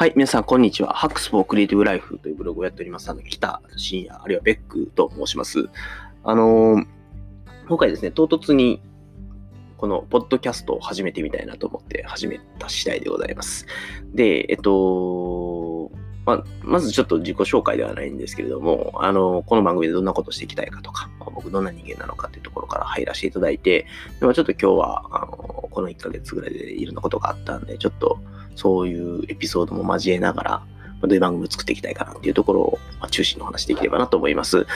はい、皆さん、こんにちは。ハックスフォークリエイティブライフというブログをやっております。あの、北深夜、あるいはベックと申します。あのー、今回ですね、唐突に、このポッドキャストを始めてみたいなと思って始めた次第でございます。で、えっと、まあ、まずちょっと自己紹介ではないんですけれども、あの、この番組でどんなことしていきたいかとか、僕どんな人間なのかっていうところから入らせていただいて、でまあ、ちょっと今日は、あの、この1ヶ月ぐらいでいろんなことがあったんで、ちょっと、そういうエピソードも交えながら、どういう番組を作っていきたいかなっていうところを、ま中心にお話できればなと思います。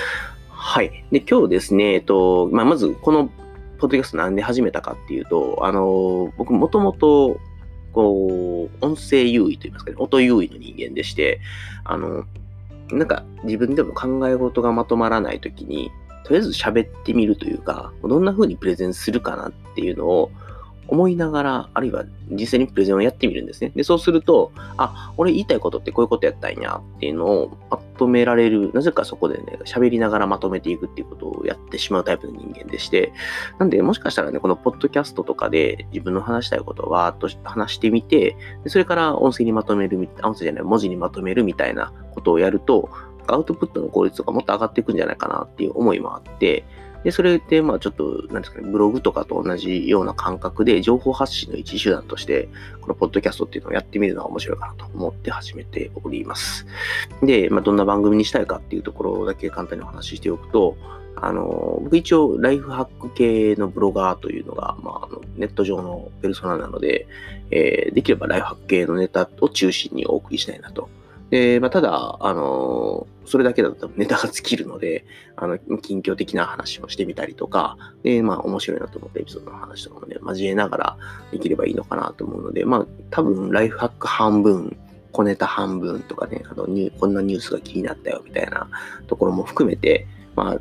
はい。で、今日ですね、えっと、まあ、まず、このポッドキャストなんで始めたかっていうと、あの、僕もともと、こう、音声優位といいますかね、音優位の人間でして、あの、なんか自分でも考え事がまとまらない時に、とりあえず喋ってみるというか、どんな風にプレゼンするかなっていうのを、思いながら、あるいは実際にプレゼンをやってみるんですね。で、そうすると、あ、俺言いたいことってこういうことやったんやっていうのをまとめられる。なぜかそこでね、喋りながらまとめていくっていうことをやってしまうタイプの人間でして、なんで、もしかしたらね、このポッドキャストとかで自分の話したいことをわーっと話してみて、でそれから音声にまとめる、音声じゃない、文字にまとめるみたいなことをやると、アウトプットの効率とかもっと上がっていくんじゃないかなっていう思いもあって、で、それで、まあちょっと、なんですかね、ブログとかと同じような感覚で、情報発信の一手段として、このポッドキャストっていうのをやってみるのは面白いかなと思って始めております。で、まあどんな番組にしたいかっていうところだけ簡単にお話ししておくと、あの、僕一応、ライフハック系のブロガーというのが、まあ、のネット上のペルソナなので、えー、できればライフハック系のネタを中心にお送りしたいなとで、まあ、ただ、あのそれだけだとネタが尽きるので、あの、近況的な話をしてみたりとか、で、まあ、面白いなと思ったエピソードの話とかもね、交えながらできればいいのかなと思うので、まあ、多分、ライフハック半分、小ネタ半分とかね、あのこんなニュースが気になったよみたいなところも含めて、まあ、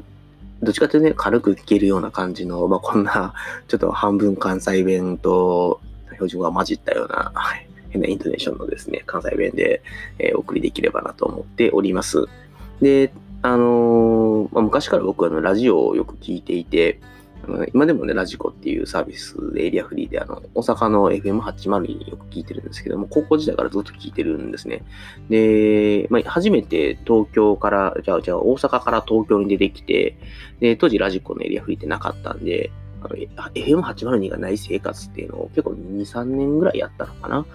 どっちかというとね、軽く聞けるような感じの、まあ、こんな、ちょっと半分関西弁と標準が混じったような、はい、変なイントネーションのですね、関西弁で、え、お送りできればなと思っております。で、あの、まあ、昔から僕はあのラジオをよく聞いていて、今でもね、ラジコっていうサービスでエリアフリーで、あの、大阪の FM802 によく聞いてるんですけども、高校時代からずっと聞いてるんですね。で、まあ、初めて東京から、じゃあ、じゃあ大阪から東京に出てきて、で、当時ラジコのエリアフリーってなかったんで、FM802 がない生活っていうのを結構2、3年ぐらいやったのかな。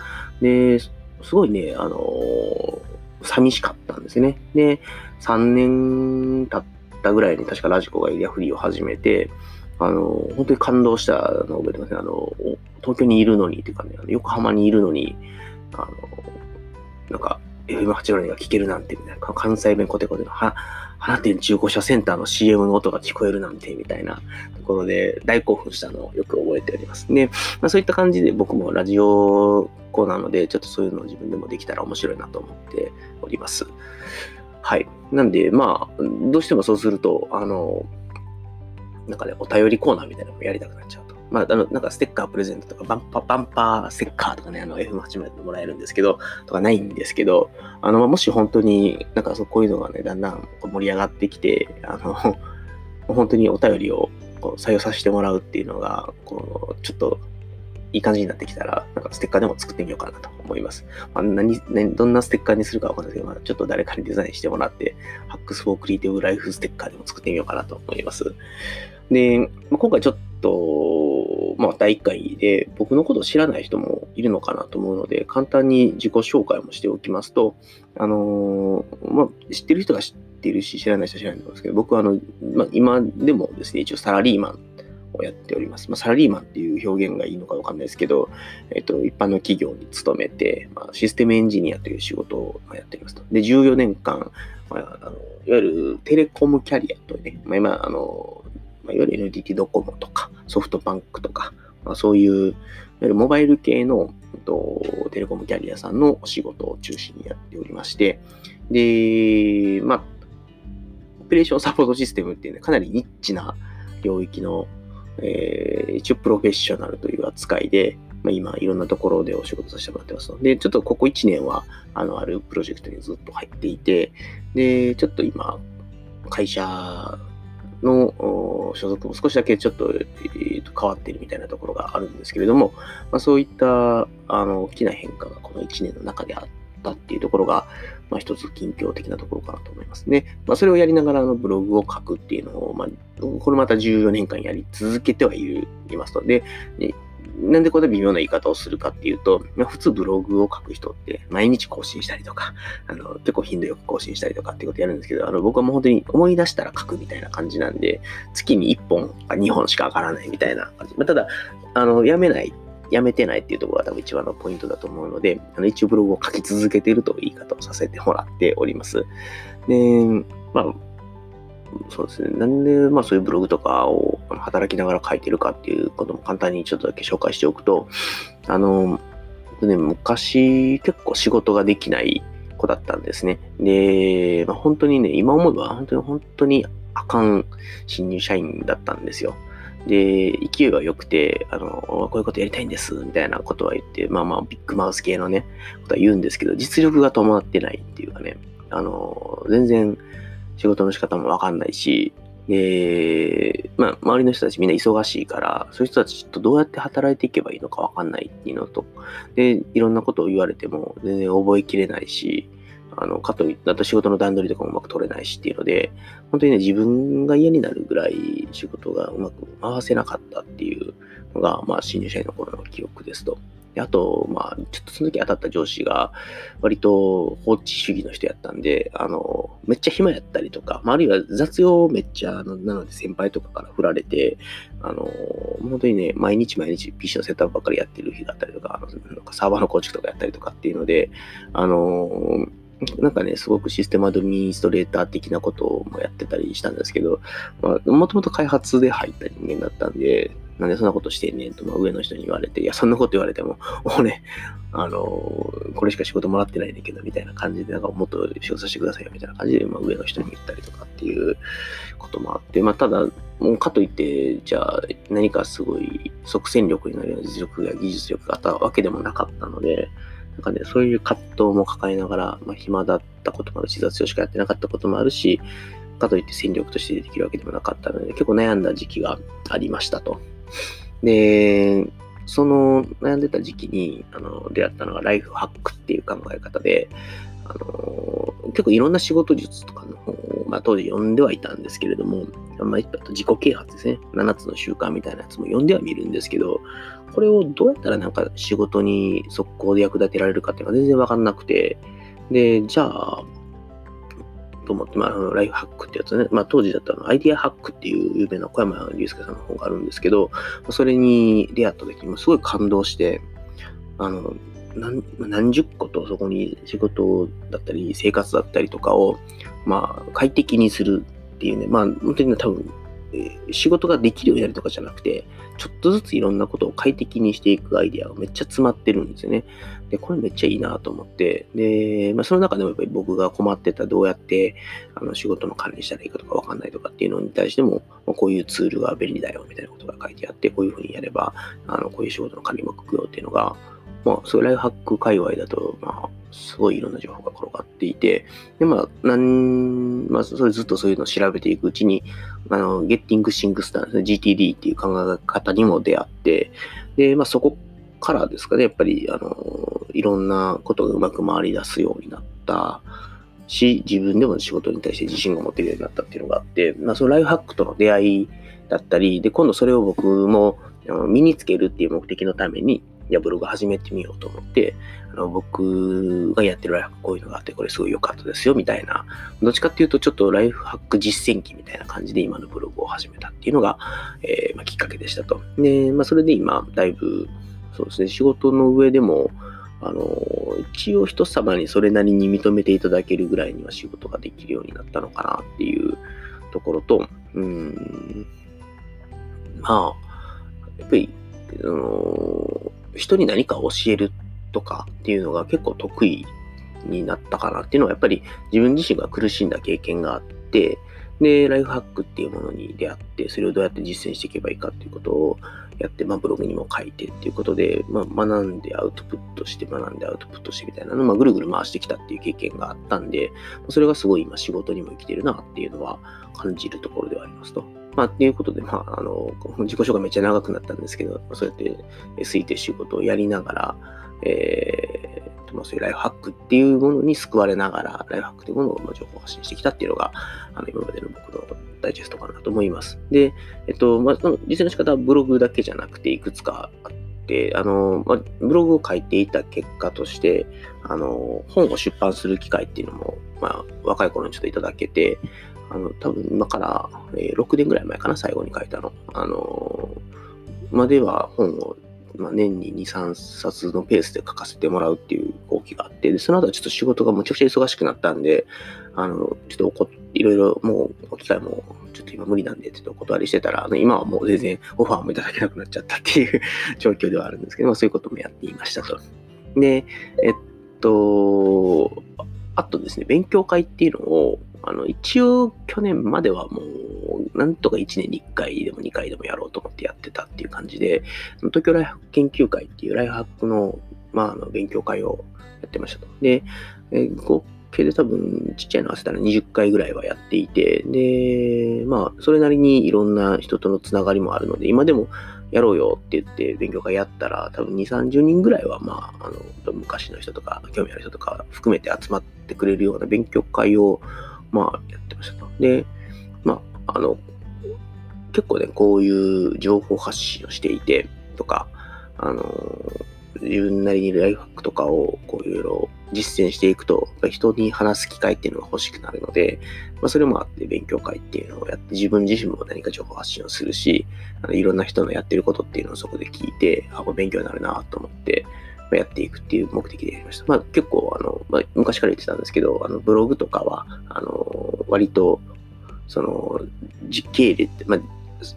で、すごいね、あの、寂しかったんですね。で、3年経ったぐらいに確かラジコがエリアフリーを始めて、あの、本当に感動したのを覚えてますね。あの、東京にいるのに、っていうかね、横浜にいるのに、あのなんか、FM802 が聞けるなんて、みたいな、関西弁コテコテの、は、花店中古車センターの CM の音が聞こえるなんて、みたいなところで大興奮したのをよく覚えております。で、まあ、そういった感じで僕もラジオ子なので、ちょっとそういうのを自分でもできたら面白いなと思っております。はい。なんで、まあ、どうしてもそうすると、あの、なんかね、お便りコーナーみたいなのもやりたくなっちゃう。まあ、あの、なんかステッカープレゼントとか、バンパ、バンパーステッカーとかね、あの F8 でもらえるんですけど、とかないんですけど、あの、もし本当になんかそうこういうのがね、だんだん盛り上がってきて、あの、本当にお便りをこう採用させてもらうっていうのが、こう、ちょっといい感じになってきたら、なんかステッカーでも作ってみようかなと思います。まあ、何、何、どんなステッカーにするかわかんないですけど、まあ、ちょっと誰かにデザインしてもらって、ハックスフォークリエイティブライフステッカーでも作ってみようかなと思います。で、まあ、今回ちょっと、まあ、第1回で僕のことを知らない人もいるのかなと思うので、簡単に自己紹介もしておきますと、あのー、まあ、知ってる人が知ってるし、知らない人は知らないと思うんですけど、僕はあの、まあ、今でもですね、一応サラリーマンをやっております。まあ、サラリーマンっていう表現がいいのかわかんないですけど、えっ、と、一般の企業に勤めて、まあ、システムエンジニアという仕事をやっておりますと。で、14年間、まあ、あのいわゆるテレコムキャリアというね、まあ、今、あの、まあ、いわゆる NTT ドコモとか、ソフトバンクとか、まあ、そういう、いわゆるモバイル系のとテレコムキャリアさんのお仕事を中心にやっておりまして、で、まあ、オペレーションサポートシステムっていうね、かなりニッチな領域のえー、一応プロフェッショナルという扱いで、まあ、今いろんなところでお仕事させてもらってますので、ちょっとここ1年は、あの、あるプロジェクトにずっと入っていて、で、ちょっと今、会社の所属も少しだけちょっと,、変わっているみたいなところがあるんですけれども、まあ、そういったあの大きな変化がこの1年の中であったっていうところが、まあ一つ近況的なところかなと思いますね。まあそれをやりながらのブログを書くっていうのを、まあ、これまた14年間やり続けてはい、ますの。で、なんでこれ微妙な言い方をするかっていうと、まあ、普通ブログを書く人って毎日更新したりとか、あの、結構頻度よく更新したりとかっていうことやるんですけど、あの、僕はもう本当に思い出したら書くみたいな感じなんで、月に1本か2本しか上がらないみたいな感じ。まあ、ただ、あの、やめない、やめてないっていうところが多分一番のポイントだと思うので、あの、一応ブログを書き続けているという言い方をさせてもらっております。で、まあ、そうですね。なんで、まあそういうブログとかを働きながら書いてるかっていうことも簡単にちょっとだけ紹介しておくと、あの、ね、昔結構仕事ができない子だったんですね。で、まあ、本当にね、今思えば本当に本当にあかん新入社員だったんですよ。で、勢いは良くて、あの、こういうことやりたいんです、みたいなことは言って、まあまあ、ビッグマウス系のね、ことは言うんですけど、実力が伴ってないっていうかね、あの、全然、仕事の仕方もわかんないし、で、まあ、周りの人たちみんな忙しいから、そういう人たちとどうやって働いていけばいいのかわかんないっていうのと、で、いろんなことを言われても全然覚えきれないし、あの、かといったと仕事の段取りとかもうまく取れないしっていうので、本当にね、自分が嫌になるぐらい仕事がうまく回せなかったっていうのが、まあ、新入社員の頃の記憶ですと。あと、まあ、ちょっとその時当たった上司が、割と放置主義の人やったんで、あの、めっちゃ暇やったりとか、まあ、あるいは雑用めっちゃ、あのなので先輩とかから振られて、あの、本当にね、毎日毎日 PC のセットアップばっかりやってる日だったりとか、あのなんかサーバーの構築とかやったりとかっていうので、あの、なんかね、すごくシステムアドミニストレーター的なこともやってたりしたんですけど、まあ、もともと開発で入った人間だったんで、なんでそんなことしてんねんと、まあ、上の人に言われて、いや、そんなこと言われても、俺、あのこれしか仕事もらってないんだけど、みたいな感じで、なんかもっと仕事させてくださいよ、みたいな感じで、まあ、上の人に言ったりとかっていうこともあって、まあ、ただ、もうかといって、じゃあ、何かすごい即戦力になるような実力や技術力があったわけでもなかったので、なんかね、そういう葛藤も抱えながら、まあ、暇だったこともあるし、雑用しかやってなかったこともあるし、かといって戦力としてできるわけでもなかったので、結構悩んだ時期がありましたと。で、その悩んでた時期にあの出会ったのがライフハックっていう考え方で、あの結構いろんな仕事術とかの本を、まあ、当時読んではいたんですけれども、まあ、と自己啓発ですね。7つの習慣みたいなやつも読んではみるんですけど、これをどうやったらなんか仕事に速攻で役立てられるかっていうのが全然わかんなくて、で、じゃあ、と思って、まあ、あのライフハックってやつね、まあ、当時だったらアイディアハックっていう有名な小山隆介さんの本があるんですけど、それに出会った時にもすごい感動して、あの、何何十個とそこに仕事だったり生活だったりとかを、まあ、快適にするっていうね、まあ、本当に多分仕事ができるようになるとかじゃなくて、ちょっとずついろんなことを快適にしていくアイデアがめっちゃ詰まってるんですよね。で、これめっちゃいいなと思って、で、まあ、その中でもやっぱり僕が困ってたどうやってあの仕事の管理したらいいかとかわかんないとかっていうのに対しても、まあ、こういうツールが便利だよみたいなことが書いてあって、こういうふうにやれば、あのこういう仕事の管理もくよっていうのが、まあ、そういうライフハック界隈だと、まあ、すごいいろんな情報が転がっていて、で、まあ、なん、まあ、それずっとそういうのを調べていくうちに、あの、ゲッティングシングスターですね、GTD っていう考え方にも出会って、で、まあ、そこからですかね、やっぱり、あの、いろんなことがうまく回り出すようになったし、自分でも仕事に対して自信が持てるようになったっていうのがあって、まあ、そのライフハックとの出会いだったり、で、今度それを僕も身につけるっていう目的のために、じゃあブログ始めてみようと思って、の僕がやってるライフハックこういうのがあって、これすごい良かったですよ、みたいな。どっちかっていうと、ちょっとライフハック実践記みたいな感じで今のブログを始めたっていうのが、えー、まあ、きっかけでしたと。で、まあ、それで今、だいぶ、そうですね、仕事の上でも、あの、一応人様にそれなりに認めていただけるぐらいには仕事ができるようになったのかなっていうところと、うん、まあ、やっぱり、あの人に何か教えるってとかっていうのが結構得意になったかなっていうのはやっぱり自分自身が苦しんだ経験があって、で、ライフハックっていうものに出会って、それをどうやって実践していけばいいかっていうことをやって、まあブログにも書いてっていうことで、まあ学んでアウトプットして学んでアウトプットしてみたいなのを、まあ、ぐるぐる回してきたっていう経験があったんで、それがすごい今仕事にも生きてるなっていうのは感じるところではありますと。まあ、っていうことで、まあ、あの、自己紹介めっちゃ長くなったんですけど、そうやって SE という仕事をやりながら、えー、まあ、そういうライフハックっていうものに救われながら、ライフハックというものを情報発信してきたっていうのが、あの今までの僕のダイジェストかなと思います。で、えっと、まあ、実践の仕方はブログだけじゃなくて、いくつかあって、あの、まあ、ブログを書いていた結果として、あの、本を出版する機会っていうのも、まあ、若い頃にちょっといただけて、あの、多分今から、えー、6年ぐらい前かな、最後に書いたの。あの、までは本をまあ、年に2、3冊のペースで書かせてもらうっていう動機があって、で、その後はちょっと仕事がむちゃくちゃ忙しくなったんで、あの、ちょっと、いろいろもう、機会も、ちょっと今無理なんで、ちょっとお断りしてたら、あの、今はもう全然オファーもいただけなくなっちゃったっていう 状況ではあるんですけど、まあ、そういうこともやっていましたと。で、えっと、あとですね、勉強会っていうのを、あの、一応去年まではもう、なんとか1年に1回でも2回でもやろうと思ってやってたっていう感じで、東京ライフ研究会っていうライフハックの、まあ、あの、勉強会をやってましたと。で、え合計で多分、ちっちゃいの合わせたら20回ぐらいはやっていて、で、まあ、それなりにいろんな人とのつながりもあるので、今でもやろうよって言って勉強会やったら、多分2、30人ぐらいは、まあ、あの、昔の人とか、興味ある人とか含めて集まってくれるような勉強会を、まあ、やってましたと。で、まあ、あの、結構ね、こういう情報発信をしていて、とか、あの、自分なりにライフハックとかをこういろいろ実践していくと、人に話す機会っていうのが欲しくなるので、まあ、それもあって勉強会っていうのをやって、自分自身も何か情報発信をするし、あのいろんな人のやってることっていうのをそこで聞いて、あ、これ勉強になるなと思って、まあやっていくっていう目的でやりました。まあ結構、あの、まあ、昔から言ってたんですけど、あの、ブログとかは、あの、割と、その、実系列、まあ、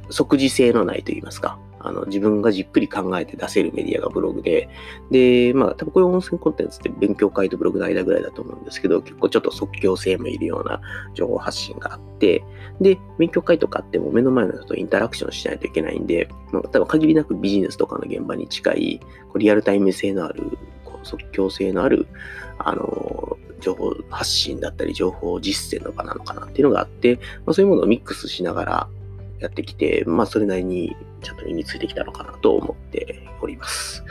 即時性のないと言いますか、あの、自分がじっくり考えて出せるメディアがブログで、で、まあ、多分こういう音声コンテンツって勉強会とブログの間ぐらいだと思うんですけど、結構ちょっと即興性もいるような情報発信があって、で、勉強会とかっても目の前の人とインタラクションしないといけないんで、まあ、多分限りなくビジネスとかの現場に近い、こうリアルタイム性のある、こう即興性のある、あの、情報発信だったり、情報実践の場なのかなっていうのがあって、まあ、そういうものをミックスしながらやってきて、まあ、それなりにちゃんと身についてきたのかなと思っております。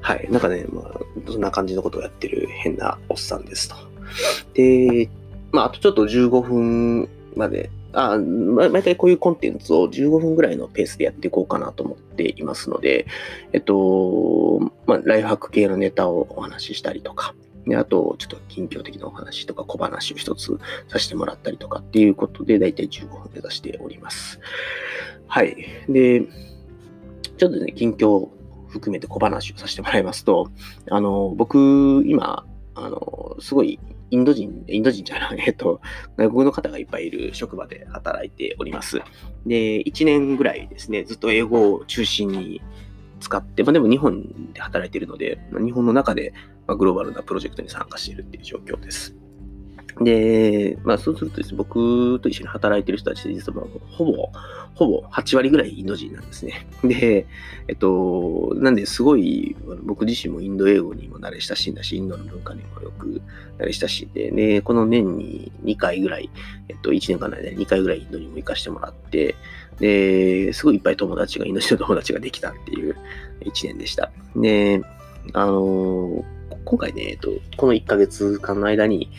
はい。なんかね、まあ、そんな感じのことをやってる変なおっさんですと。で、まあ、あとちょっと15分まで、あ、毎回こういうコンテンツを15分ぐらいのペースでやっていこうかなと思っていますので、えっと、まあ、ライフハック系のネタをお話ししたりとか、で、あと、ちょっと近況的なお話とか小話を一つさせてもらったりとかっていうことで、だいたい15分目指しております。はい。で、ちょっとね、近況含めて小話をさせてもらいますと、あの、僕、今、あの、すごいインド人、インド人じゃない、えっと、外国の方がいっぱいいる職場で働いております。で、1年ぐらいですね、ずっと英語を中心に使って、まあ、でも日本で働いているので、まあ、日本の中で、まグローバルなプロジェクトに参加しているっていう状況です。で、まあそうするとですね、僕と一緒に働いてる人たちで実はもうほぼ、ほぼ8割ぐらいインド人なんですね。で、えっと、なんですごい僕自身もインド英語にも慣れ親しんだし、インドの文化にもよく慣れ親しんで、で、この年に2回ぐらい、えっと、1年間の間に2回ぐらいインドにも行かしてもらって、で、すごいいっぱい友達が、インド人の友達ができたっていう1年でした。で、あの、今回ね、えっと、この1ヶ月間の間に、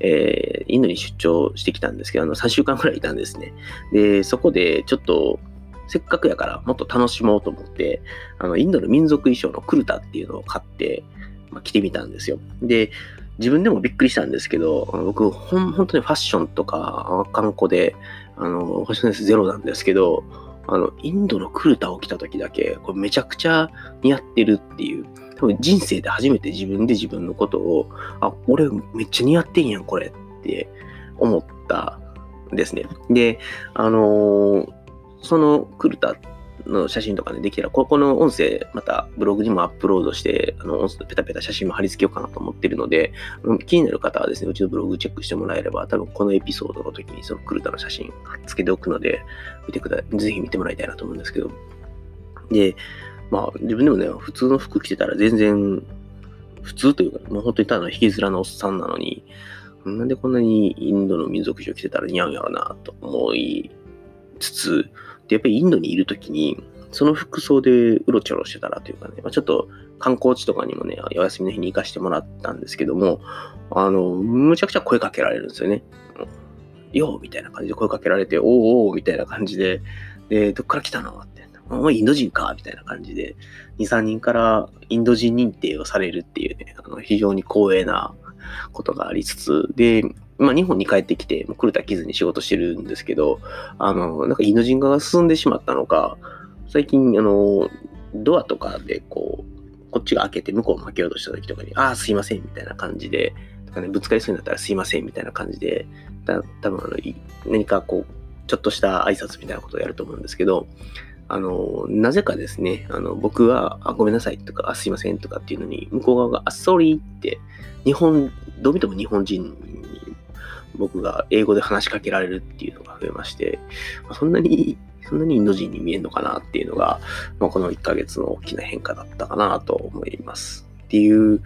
えー、インドに出張してきたんですけど、あの、3週間くらいいたんですね。で、そこでちょっと、せっかくやからもっと楽しもうと思って、あの、インドの民族衣装のクルタっていうのを買って、まあ、着てみたんですよ。で、自分でもびっくりしたんですけど、僕、ほん、本当にファッションとか、観光で、あの、ファッションセンスゼロなんですけど、あの、インドのクルタを着た時だけ、これめちゃくちゃ似合ってるっていう、多分人生で初めて自分で自分のことを、あ、俺めっちゃ似合ってんやん、これって思ったんですね。で、あのー、そのクルタの写真とかね、できたら、ここの音声、またブログにもアップロードして、あの、ペタペタ写真も貼り付けようかなと思ってるので、気になる方はですね、うちのブログチェックしてもらえれば、多分このエピソードの時にそのクルタの写真貼っ付けておくので、見てください。ぜひ見てもらいたいなと思うんですけど。で、まあ自分でもね、普通の服着てたら全然普通というか、もう本当にただの引きずらのおっさんなのに、なんでこんなにインドの民族衣装着てたら似合うんやろなと思いつつ、やっぱりインドにいるときに、その服装でうろちょろしてたらというかね、まあ、ちょっと観光地とかにもね、お休みの日に行かしてもらったんですけども、あの、むちゃくちゃ声かけられるんですよね。よーみたいな感じで声かけられて、おーおーみたいな感じで、で、どっから来たのって、お前インド人かみたいな感じで、2、3人からインド人認定をされるっていうね、あの非常に光栄なことがありつつ、で、まあ、日本に帰ってきて、狂った傷に仕事してるんですけど、あの、なんかインド人化が進んでしまったのか、最近、あの、ドアとかでこう、こっちが開けて向こうも開けようとした時とかに、ああ、すいません、みたいな感じで、とかね、ぶつかりそうになったらすいません、みたいな感じで、た多分あの、何かこう、ちょっとした挨拶みたいなことをやると思うんですけど、あの、なぜかですね、あの、僕は、あ、ごめんなさいとか、あ、すいませんとかっていうのに、向こう側が、あ、ソーリーって、日本、どう見ても日本人僕が英語で話しかけられるっていうのが増えまして、まあ、そんなに、そんなにインド人に見えるのかなっていうのが、まあ、この1ヶ月の大きな変化だったかなと思います。っていう、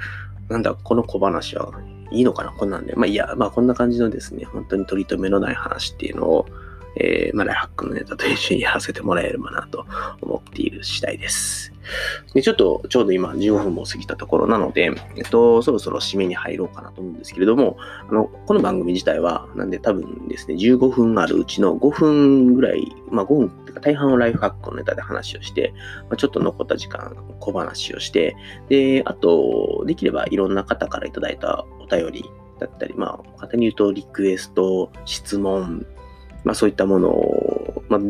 なんだ、この小話はいいのかな？こんなんで。まあいや、まあこんな感じのですね、本当に取り留めのない話っていうのを、えー、まあ、ライハックのネタと一緒にやらせてもらえればなと思っている次第です。で、ちょっとちょうど今15分も過ぎたところなので、えっと、そろそろ締めに入ろうかなと思うんですけれども、あの、この番組自体は、なんで多分ですね、15分あるうちの5分ぐらい、まあ5分っていうか大半をライフハックのネタで話をして、まあ、ちょっと残った時間小話をして、で、あと、できればいろんな方からいただいたお便りだったり、まあ、簡単に言うとリクエスト、質問、まあそういったものを、まあ、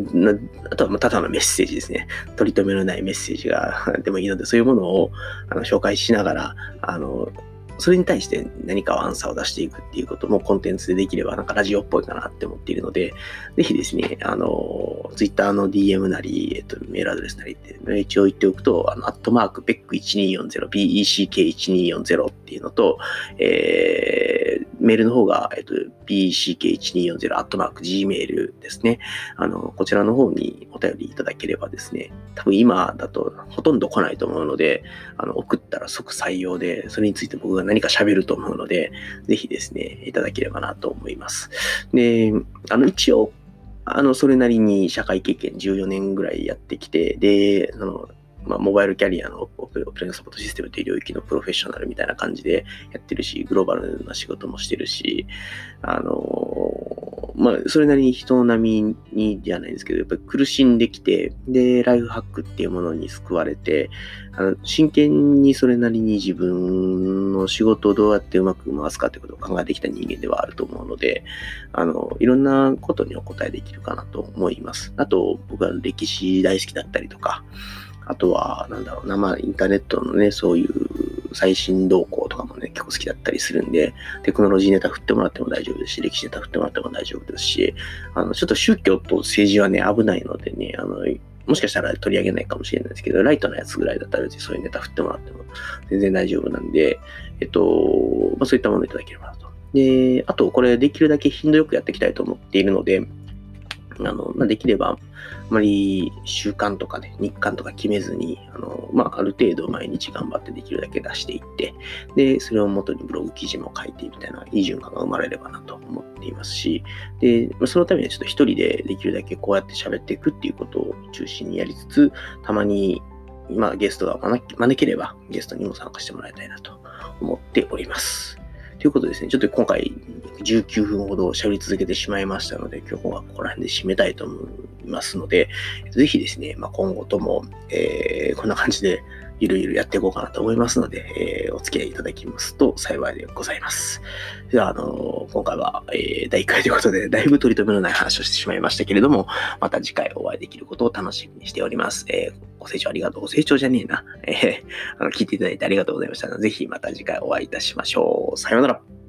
あとはただのメッセージですね。取り留めのないメッセージが でもいいので、そういうものをあの紹介しながら、あの、それに対して何かをアンサーを出していくっていうこともコンテンツでできればなんかラジオっぽいかなって思っているので、ぜひですね、あの、ツイッターの DM なり、えっと、メールアドレスなりって、一応言っておくと、あの、アットマーク、ペック1240、BECK1240 っていうのと、えー、メールの方が、えっと、BCK1240 アットマーク Gmail ですね。あの、こちらの方にお便りいただければですね、多分今だとほとんど来ないと思うので、あの、送ったら即採用で、それについて僕が何か喋ると思うので、ぜひですね、いただければなと思います。で、あの、一応、あの、それなりに社会経験14年ぐらいやってきて、で、その、まあ、モバイルキャリアのオペレーサポートシステムという領域のプロフェッショナルみたいな感じでやってるし、グローバルな仕事もしてるし、あのまあ、それなりに人並みにじゃないんですけど、やっぱり苦しんできて、で、ライフハックっていうものに救われて、あの真剣にそれなりに自分の仕事をどうやってうまく回すかってことを考えてきた人間ではあると思うので、あの、いろんなことにお答えできるかなと思います。あと、僕は歴史大好きだったりとか、あとは、なんだろうな、まあ、インターネットのね、そういう最新動向とかもね、結構好きだったりするんで、テクノロジーネタ振ってもらっても大丈夫ですし、歴史ネタ振ってもらっても大丈夫ですし、あの、ちょっと宗教と政治はね、危ないのでね、あの、もしかしたら取り上げないかもしれないですけど、ライトなやつぐらいだったらそういうネタ振ってもらっても全然大丈夫なんで、えっと、まあ、そういったものいただければなと。で、あと、これできるだけ頻度よくやっていきたいと思っているので、あの、まあ、できれば、あまり習慣とかね、日韓とか決めずに、あの、まあ、ある程度毎日頑張ってできるだけ出していって、で、それを元にブログ記事も書いてみたいな、いい循環が生まれればなと思っていますし、で、まあそのためにはちょっと一人でできるだけこうやって喋っていくっていうことを中心にやりつつ、たまに、まあ、ゲストが招ければ、ゲストにも参加してもらいたいなと思っております。ということですね、ちょっと今回19分ほど喋り続けてしまいましたので、今日はここら辺で締めたいと思いますので、ぜひですね、まあ、今後とも、えー、こんな感じでゆるゆるやっていこうかなと思いますので、えー、お付き合いいただきますと幸いでございます。では、あのー、今回は、えー、第1回ということで、だいぶ取り留めのない話をしてしまいましたけれども、また次回お会いできることを楽しみにしております。えー、ご清聴ありがとう。ご清聴じゃねえな。えー、あの聞いていただいてありがとうございました。ぜひまた次回お会いいたしましょう。さようなら。